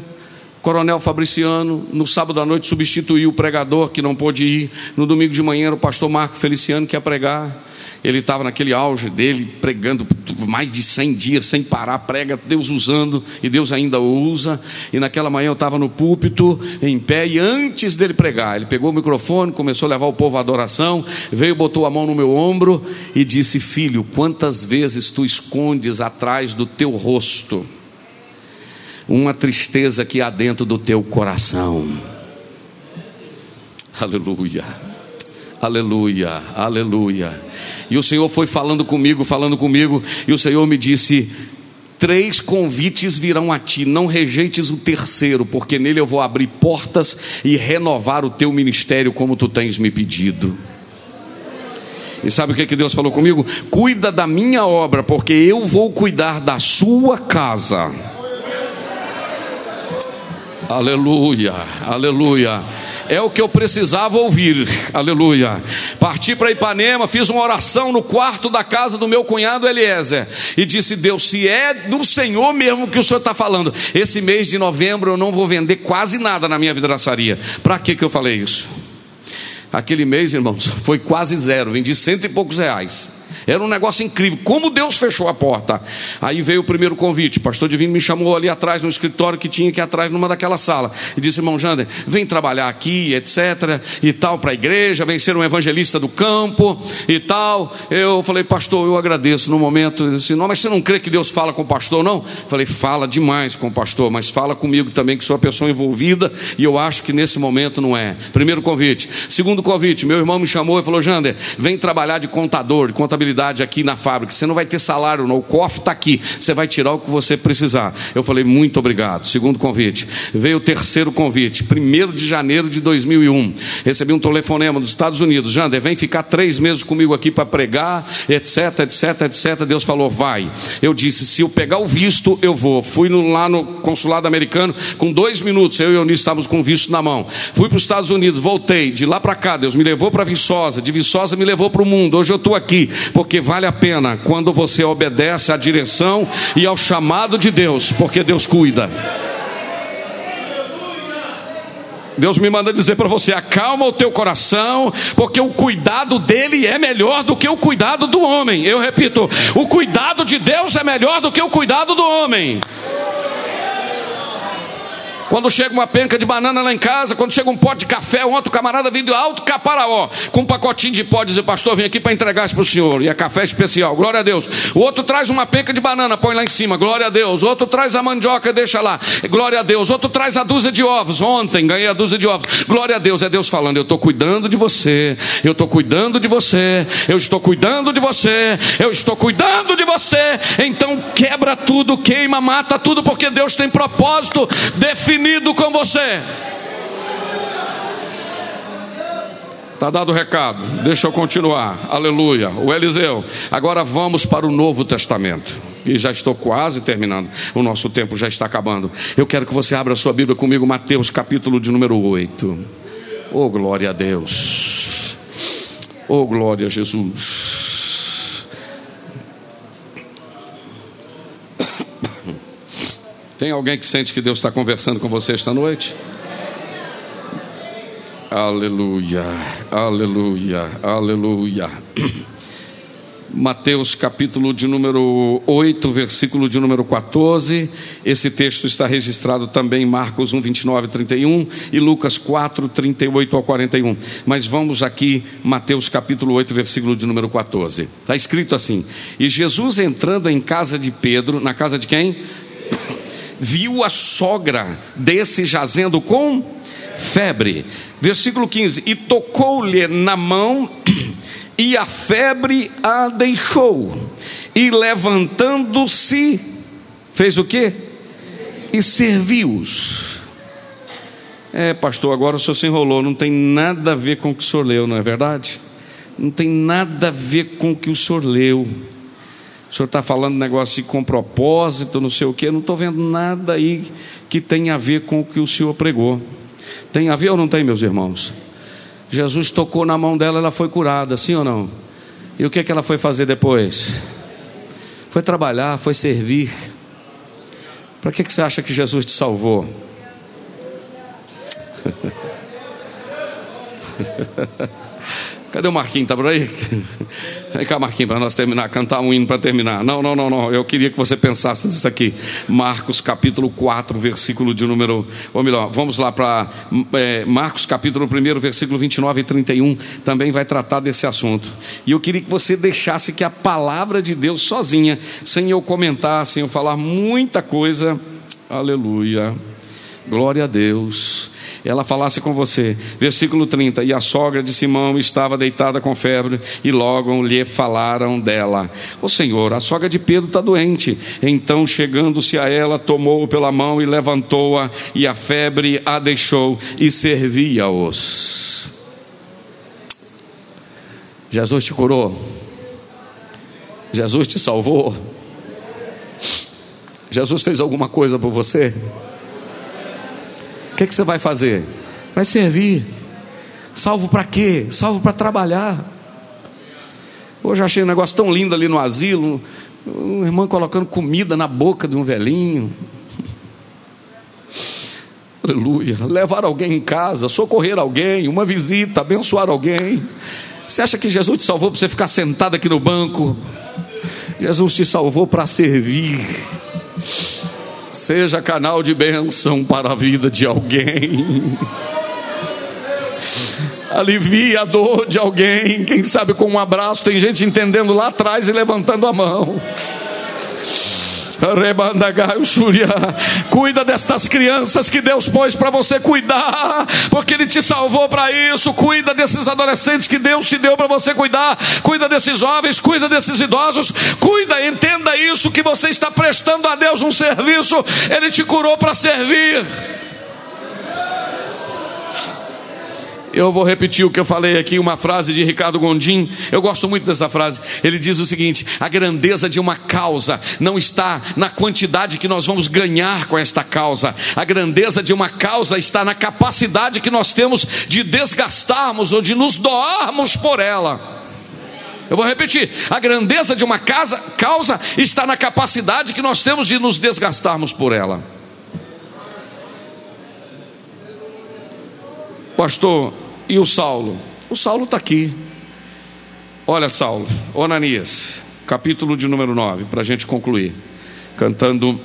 Coronel Fabriciano, no sábado à noite substituiu o pregador que não pôde ir. No domingo de manhã o pastor Marco Feliciano que ia pregar. Ele estava naquele auge dele, pregando mais de 100 dias, sem parar, prega, Deus usando, e Deus ainda usa. E naquela manhã eu estava no púlpito, em pé, e antes dele pregar, ele pegou o microfone, começou a levar o povo à adoração, veio, botou a mão no meu ombro e disse: Filho, quantas vezes tu escondes atrás do teu rosto? Uma tristeza que há dentro do teu coração. Aleluia, aleluia, aleluia. E o Senhor foi falando comigo, falando comigo, e o Senhor me disse: Três convites virão a ti, não rejeites o terceiro, porque nele eu vou abrir portas e renovar o teu ministério como tu tens me pedido. E sabe o que, que Deus falou comigo? Cuida da minha obra, porque eu vou cuidar da sua casa. Aleluia, aleluia. É o que eu precisava ouvir, aleluia. Parti para Ipanema, fiz uma oração no quarto da casa do meu cunhado Eliezer e disse: Deus, se é do Senhor mesmo que o Senhor está falando, esse mês de novembro eu não vou vender quase nada na minha vidraçaria. Para que, que eu falei isso? Aquele mês, irmãos, foi quase zero, vendi cento e poucos reais. Era um negócio incrível. Como Deus fechou a porta. Aí veio o primeiro convite. O pastor Divino me chamou ali atrás, no escritório que tinha aqui atrás, numa daquela sala. E disse: irmão Jander, vem trabalhar aqui, etc. E tal, para a igreja, vem ser um evangelista do campo e tal. Eu falei, pastor, eu agradeço no momento. Ele disse: não, mas você não crê que Deus fala com o pastor, não? falei, fala demais com o pastor, mas fala comigo também, que sou a pessoa envolvida. E eu acho que nesse momento não é. Primeiro convite. Segundo convite, meu irmão me chamou e falou: Jander, vem trabalhar de contador, de contabilidade aqui na fábrica. Você não vai ter salário, não. O cofre está aqui. Você vai tirar o que você precisar. Eu falei, muito obrigado. Segundo convite. Veio o terceiro convite, 1 de janeiro de 2001. Recebi um telefonema dos Estados Unidos. Jander, vem ficar três meses comigo aqui para pregar, etc, etc, etc. Deus falou, vai. Eu disse, se eu pegar o visto, eu vou. Fui no, lá no consulado americano com dois minutos. Eu e Eunice estávamos com o visto na mão. Fui para os Estados Unidos, voltei. De lá para cá, Deus me levou para Viçosa. De Viçosa me levou para o mundo. Hoje eu estou aqui porque vale a pena quando você obedece à direção e ao chamado de Deus, porque Deus cuida. Deus me manda dizer para você: acalma o teu coração, porque o cuidado dele é melhor do que o cuidado do homem. Eu repito: o cuidado de Deus é melhor do que o cuidado do homem. Quando chega uma penca de banana lá em casa, quando chega um pote de café, um outro camarada vindo alto caparaó, com um pacotinho de pó, dizer, pastor, vem aqui para entregar isso para o senhor. E é café especial, glória a Deus. O outro traz uma penca de banana, põe lá em cima, glória a Deus. O outro traz a mandioca, deixa lá, glória a Deus. O outro traz a dúzia de ovos. Ontem ganhei a dúzia de ovos. Glória a Deus, é Deus falando, eu estou cuidando de você, eu estou cuidando de você, eu estou cuidando de você, eu estou cuidando de você. Então quebra tudo, queima, mata tudo, porque Deus tem propósito definido definido com você. Está dado o recado, deixa eu continuar. Aleluia. O Eliseu. Agora vamos para o Novo Testamento. E já estou quase terminando. O nosso tempo já está acabando. Eu quero que você abra a sua Bíblia comigo, Mateus, capítulo de número 8. Oh, glória a Deus. Oh, glória a Jesus. Tem alguém que sente que Deus está conversando com você esta noite? Aleluia, aleluia, aleluia. Mateus capítulo de número 8, versículo de número 14. Esse texto está registrado também em Marcos 1, 29 e 31 e Lucas 4, 38 ao 41. Mas vamos aqui, Mateus capítulo 8, versículo de número 14. Está escrito assim: E Jesus entrando em casa de Pedro, na casa de quem? viu a sogra desse jazendo com febre. Versículo 15: E tocou-lhe na mão, e a febre a deixou. E levantando-se, fez o quê? E serviu-os. É, pastor, agora o senhor se enrolou, não tem nada a ver com o que o senhor leu, não é verdade? Não tem nada a ver com o que o senhor leu. O senhor está falando negócio com propósito, não sei o quê, não estou vendo nada aí que tenha a ver com o que o senhor pregou. Tem a ver ou não tem, meus irmãos? Jesus tocou na mão dela, ela foi curada, sim ou não? E o que, que ela foi fazer depois? Foi trabalhar, foi servir. Para que, que você acha que Jesus te salvou? Cadê o Marquinhos? Tá por aí? Vem cá, Marquinhos, para nós terminar, cantar um hino para terminar. Não, não, não, não. Eu queria que você pensasse nisso aqui. Marcos capítulo 4, versículo de número. Ou melhor, vamos lá para é, Marcos capítulo 1, versículo 29 e 31. Também vai tratar desse assunto. E eu queria que você deixasse que a palavra de Deus sozinha, sem eu comentar, sem eu falar muita coisa. Aleluia. Glória a Deus ela falasse com você. Versículo 30: E a sogra de Simão estava deitada com febre, e logo lhe falaram dela: O Senhor, a sogra de Pedro está doente. Então, chegando-se a ela, tomou-o pela mão e levantou-a, e a febre a deixou, e servia-os. Jesus te curou. Jesus te salvou. Jesus fez alguma coisa por você? Que, que você vai fazer? Vai servir. Salvo para quê? Salvo para trabalhar. Hoje achei um negócio tão lindo ali no asilo. Um irmão colocando comida na boca de um velhinho. Aleluia. Levar alguém em casa, socorrer alguém, uma visita, abençoar alguém. Você acha que Jesus te salvou para você ficar sentado aqui no banco? Jesus te salvou para servir. Seja canal de bênção para a vida de alguém. Alivie a dor de alguém. Quem sabe com um abraço. Tem gente entendendo lá atrás e levantando a mão. Cuida destas crianças que Deus pôs para você cuidar, porque Ele te salvou para isso. Cuida desses adolescentes que Deus te deu para você cuidar. Cuida desses jovens, cuida desses idosos. Cuida, entenda isso que você está prestando a Deus um serviço. Ele te curou para servir. Eu vou repetir o que eu falei aqui, uma frase de Ricardo Gondim. Eu gosto muito dessa frase. Ele diz o seguinte: a grandeza de uma causa não está na quantidade que nós vamos ganhar com esta causa. A grandeza de uma causa está na capacidade que nós temos de desgastarmos ou de nos doarmos por ela. Eu vou repetir: a grandeza de uma casa, causa está na capacidade que nós temos de nos desgastarmos por ela. Pastor, e o Saulo? O Saulo está aqui. Olha, Saulo, Onanias, capítulo de número 9, para a gente concluir, cantando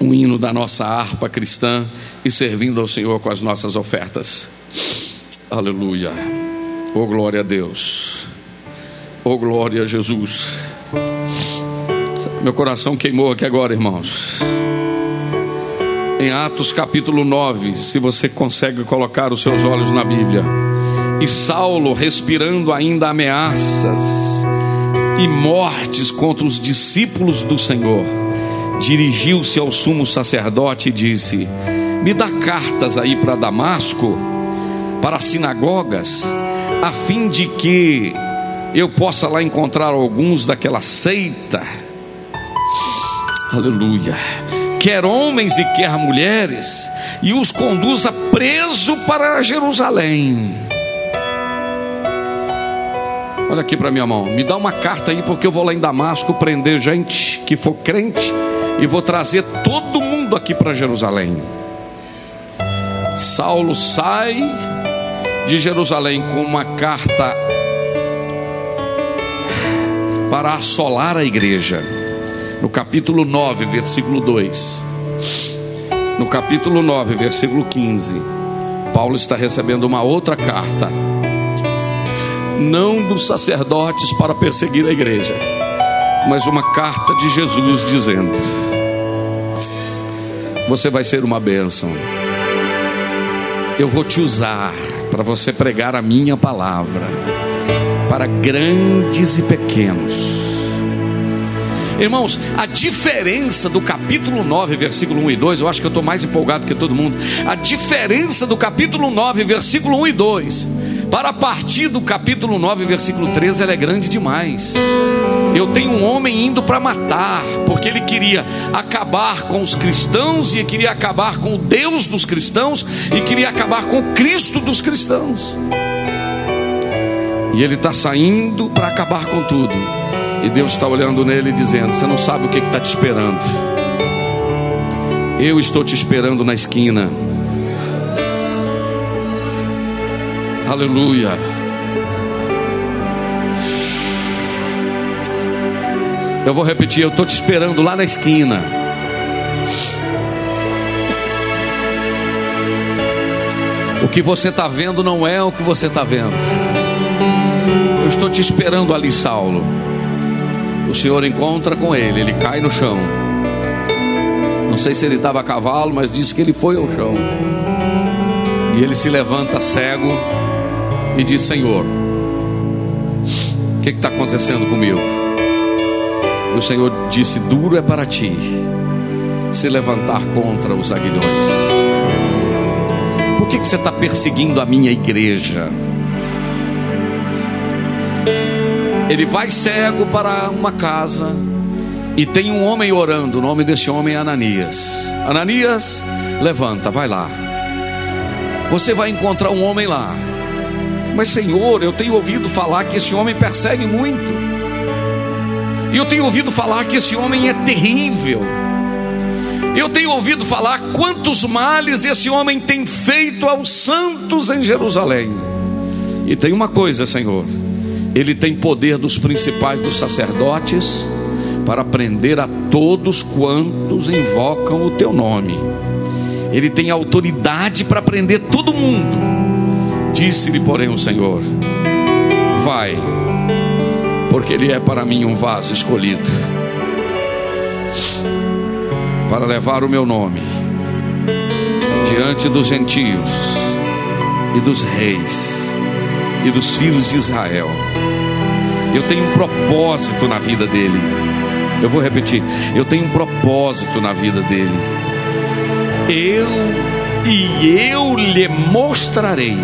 um hino da nossa harpa cristã e servindo ao Senhor com as nossas ofertas. Aleluia. Oh, glória a Deus. Oh, glória a Jesus. Meu coração queimou aqui agora, irmãos em Atos capítulo 9, se você consegue colocar os seus olhos na Bíblia. E Saulo, respirando ainda ameaças e mortes contra os discípulos do Senhor, dirigiu-se ao sumo sacerdote e disse: Me dá cartas aí para Damasco, para sinagogas, a fim de que eu possa lá encontrar alguns daquela seita. Aleluia quer homens e quer mulheres, e os conduza preso para Jerusalém. Olha aqui para minha mão, me dá uma carta aí, porque eu vou lá em Damasco prender gente que for crente e vou trazer todo mundo aqui para Jerusalém. Saulo sai de Jerusalém com uma carta para assolar a igreja no capítulo 9, versículo 2. No capítulo 9, versículo 15, Paulo está recebendo uma outra carta, não dos sacerdotes para perseguir a igreja, mas uma carta de Jesus dizendo: Você vai ser uma bênção. eu vou te usar para você pregar a minha palavra para grandes e pequenos. Irmãos, a diferença do capítulo 9, versículo 1 e 2, eu acho que eu estou mais empolgado que todo mundo. A diferença do capítulo 9, versículo 1 e 2, para partir do capítulo 9, versículo 13, ela é grande demais. Eu tenho um homem indo para matar, porque ele queria acabar com os cristãos e queria acabar com o Deus dos cristãos e queria acabar com o Cristo dos cristãos. E ele está saindo para acabar com tudo. E Deus está olhando nele e dizendo: Você não sabe o que está te esperando. Eu estou te esperando na esquina. Aleluia. Eu vou repetir, eu estou te esperando lá na esquina. O que você está vendo não é o que você está vendo. Eu estou te esperando ali, Saulo. O Senhor encontra com ele, ele cai no chão. Não sei se ele estava a cavalo, mas diz que ele foi ao chão. E ele se levanta cego e diz: Senhor, o que está acontecendo comigo? E o Senhor disse: Duro é para ti se levantar contra os aguilhões. Por que, que você está perseguindo a minha igreja? Ele vai cego para uma casa e tem um homem orando. O nome desse homem é Ananias. Ananias, levanta, vai lá. Você vai encontrar um homem lá. Mas, Senhor, eu tenho ouvido falar que esse homem persegue muito. E eu tenho ouvido falar que esse homem é terrível. Eu tenho ouvido falar quantos males esse homem tem feito aos santos em Jerusalém. E tem uma coisa, Senhor: ele tem poder dos principais dos sacerdotes para prender a todos quantos invocam o teu nome. Ele tem autoridade para prender todo mundo. Disse-lhe, porém, o Senhor: Vai porque ele é para mim um vaso escolhido para levar o meu nome diante dos gentios e dos reis e dos filhos de Israel. Eu tenho um propósito na vida dele. Eu vou repetir, eu tenho um propósito na vida dele. Eu e eu lhe mostrarei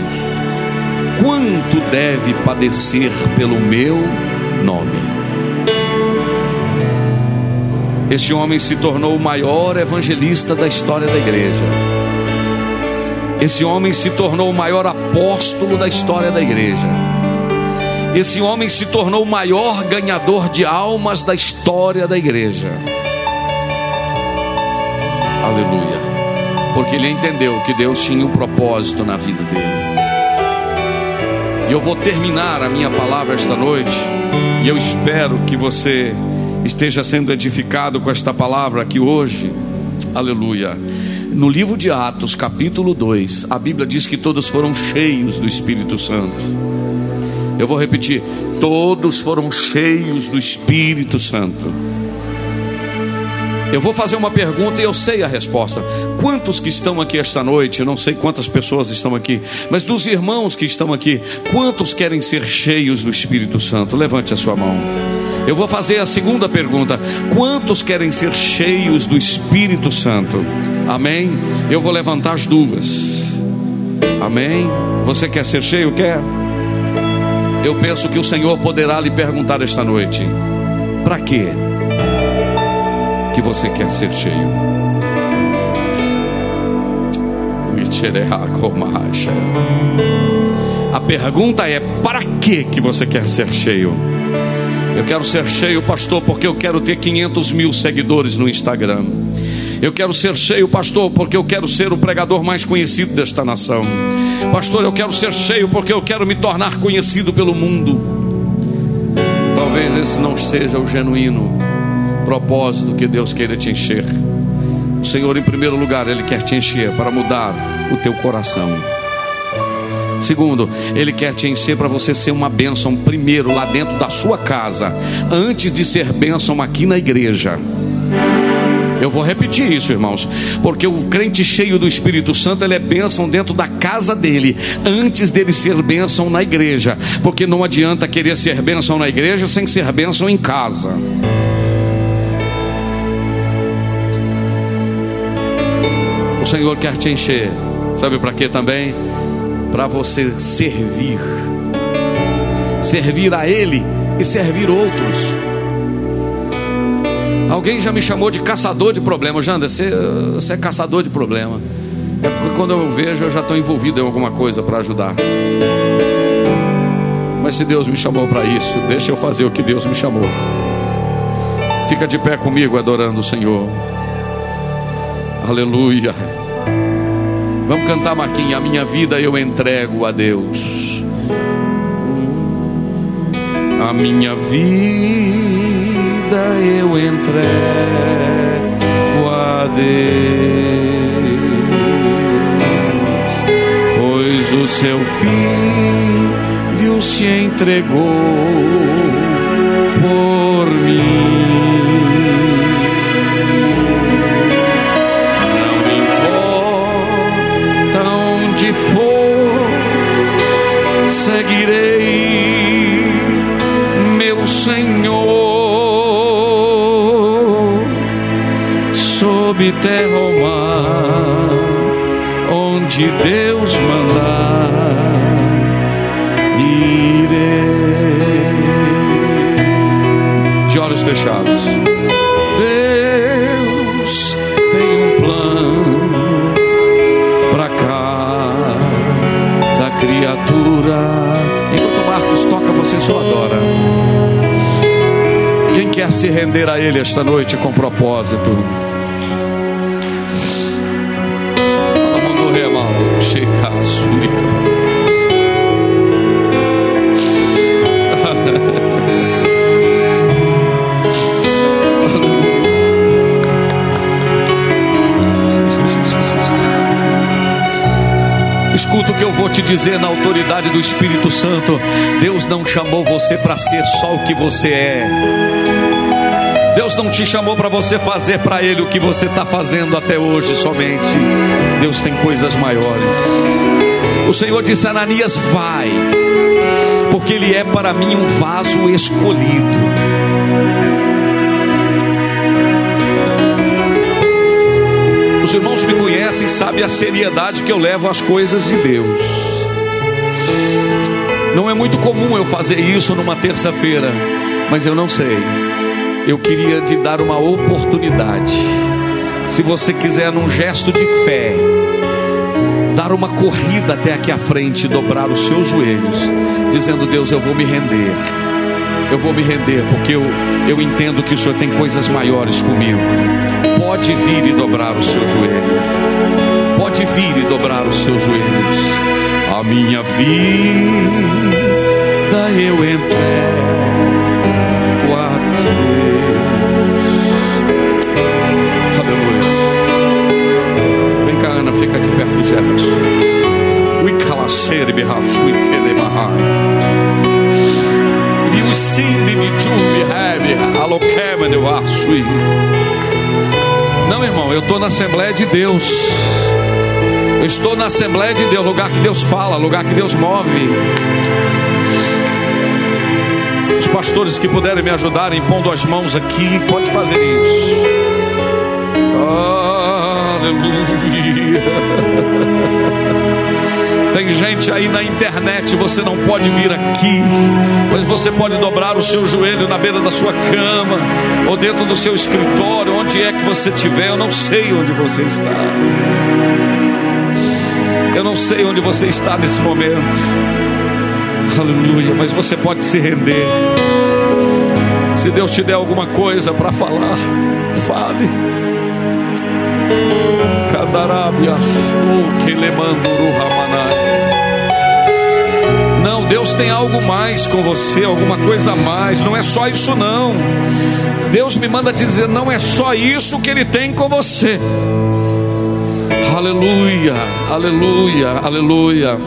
quanto deve padecer pelo meu nome. Esse homem se tornou o maior evangelista da história da igreja. Esse homem se tornou o maior apóstolo da história da igreja. Esse homem se tornou o maior ganhador de almas da história da igreja. Aleluia. Porque ele entendeu que Deus tinha um propósito na vida dele. E eu vou terminar a minha palavra esta noite e eu espero que você esteja sendo edificado com esta palavra aqui hoje. Aleluia. No livro de Atos, capítulo 2, a Bíblia diz que todos foram cheios do Espírito Santo. Eu vou repetir: todos foram cheios do Espírito Santo. Eu vou fazer uma pergunta e eu sei a resposta. Quantos que estão aqui esta noite? Eu não sei quantas pessoas estão aqui, mas dos irmãos que estão aqui, quantos querem ser cheios do Espírito Santo? Levante a sua mão. Eu vou fazer a segunda pergunta: quantos querem ser cheios do Espírito Santo? Amém? Eu vou levantar as duas. Amém? Você quer ser cheio? Quer? Eu penso que o Senhor poderá lhe perguntar esta noite: para quê? que você quer ser cheio. A pergunta é: para que que você quer ser cheio? Eu quero ser cheio, pastor, porque eu quero ter 500 mil seguidores no Instagram. Eu quero ser cheio, pastor, porque eu quero ser o pregador mais conhecido desta nação. Pastor, eu quero ser cheio porque eu quero me tornar conhecido pelo mundo. Talvez esse não seja o genuíno propósito que Deus queira te encher. O Senhor, em primeiro lugar, Ele quer te encher para mudar o teu coração. Segundo, Ele quer te encher para você ser uma bênção, primeiro, lá dentro da sua casa, antes de ser bênção aqui na igreja. Eu vou repetir isso, irmãos, porque o crente cheio do Espírito Santo ele é bênção dentro da casa dele, antes dele ser bênção na igreja, porque não adianta querer ser bênção na igreja sem ser bênção em casa. O Senhor quer te encher, sabe para quê também? Para você servir, servir a Ele e servir outros. Alguém já me chamou de caçador de problemas. Janda, você, você é caçador de problema. É porque quando eu vejo, eu já estou envolvido em alguma coisa para ajudar. Mas se Deus me chamou para isso, deixa eu fazer o que Deus me chamou. Fica de pé comigo adorando o Senhor. Aleluia. Vamos cantar, Marquinhos. A minha vida eu entrego a Deus. A minha vida vida eu entrego a Deus, pois o seu filho se entregou por mim. Sob terra ou mar, onde Deus mandar, irei. De olhos fechados. Deus tem um plano para cá da criatura. Enquanto Marcos toca, você só adora. Quem quer se render a Ele esta noite com propósito? Escuta o que eu vou te dizer na autoridade do Espírito Santo. Deus não chamou você para ser só o que você é. Deus não te chamou para você fazer para Ele o que você está fazendo até hoje somente. Deus tem coisas maiores. O Senhor disse: Ananias, vai, porque Ele é para mim um vaso escolhido. Os irmãos me conhecem, sabem a seriedade que eu levo às coisas de Deus. Não é muito comum eu fazer isso numa terça-feira, mas eu não sei. Eu queria te dar uma oportunidade. Se você quiser, num gesto de fé, dar uma corrida até aqui à frente, dobrar os seus joelhos, dizendo: Deus, eu vou me render. Eu vou me render, porque eu, eu entendo que o Senhor tem coisas maiores comigo. Pode vir e dobrar o seu joelho. Pode vir e dobrar os seus joelhos. A minha vida eu entrego fica aqui perto do Jefferson. E eu acho. Não, irmão, eu estou na Assembleia de Deus. Eu estou na Assembleia de Deus, lugar que Deus fala, lugar que Deus move. Os pastores que puderem me ajudar impondo as mãos aqui, pode fazer isso. Aleluia. Tem gente aí na internet, você não pode vir aqui, mas você pode dobrar o seu joelho na beira da sua cama, ou dentro do seu escritório, onde é que você estiver. Eu não sei onde você está. Eu não sei onde você está nesse momento. Aleluia, mas você pode se render. Se Deus te der alguma coisa para falar, fale. Não, Deus tem algo mais com você, alguma coisa a mais. Não é só isso, não. Deus me manda te dizer: não é só isso que Ele tem com você. Aleluia, aleluia, aleluia.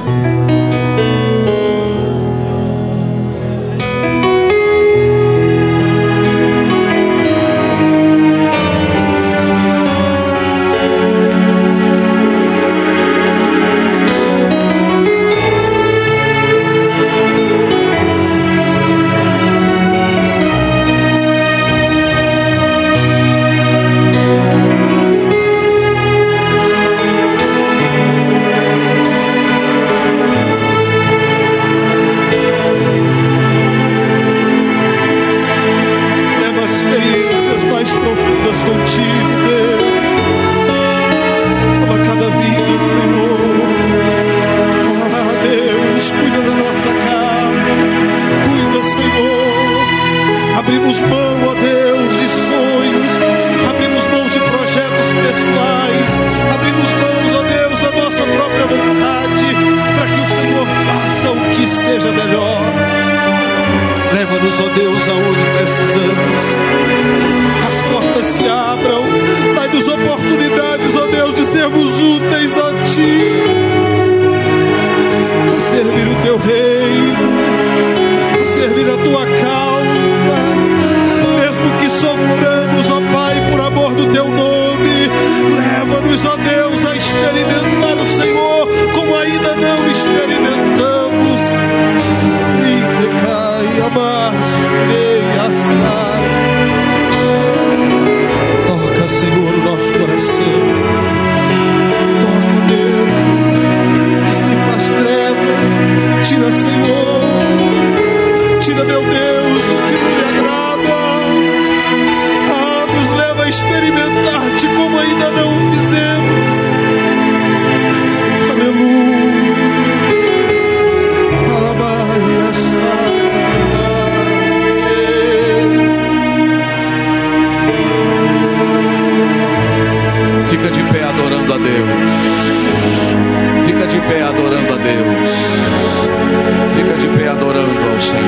Senhor.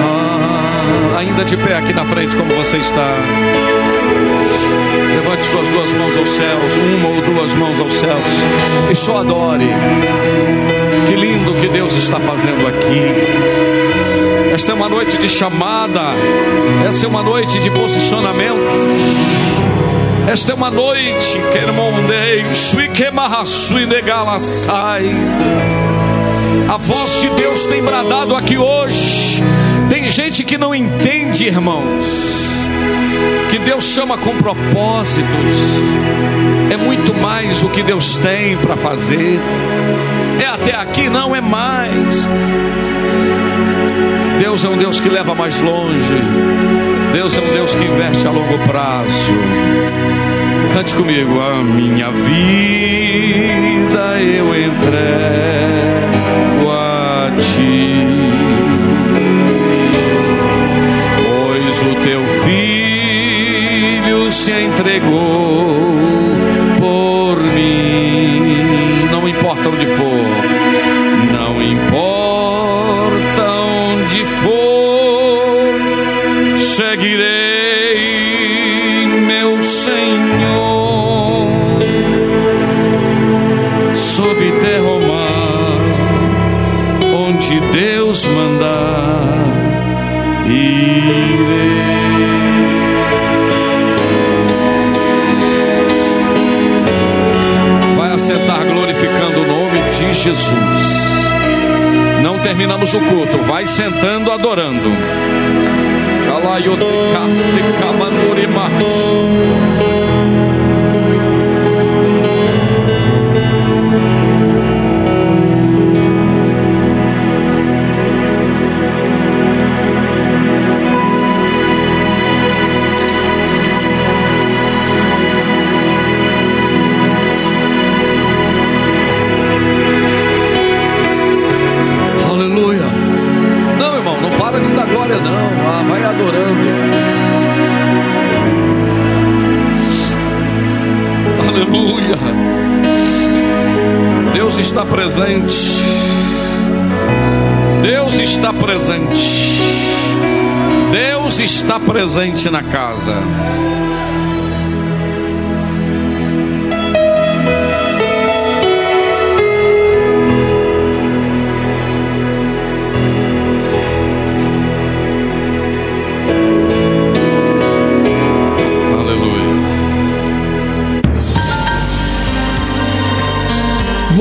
Ah, ainda de pé aqui na frente, como você está. Levante suas duas mãos aos céus, uma ou duas mãos aos céus, e só adore. Que lindo que Deus está fazendo aqui. Esta é uma noite de chamada, essa é uma noite de posicionamentos. Esta é uma noite que irmãondei, sai. A voz de Deus tem bradado aqui hoje. Tem gente que não entende, irmãos, que Deus chama com propósitos. É muito mais o que Deus tem para fazer. É até aqui, não é mais. Deus é um Deus que leva mais longe. Deus é um Deus que investe a longo prazo. Cante comigo, a minha vida eu entrego a ti. Pois o teu filho se entregou por mim. Não importa onde for, Jesus. Não terminamos o culto, vai sentando adorando. Kalayotecaste kabandurimash. Presente. Deus está presente na casa.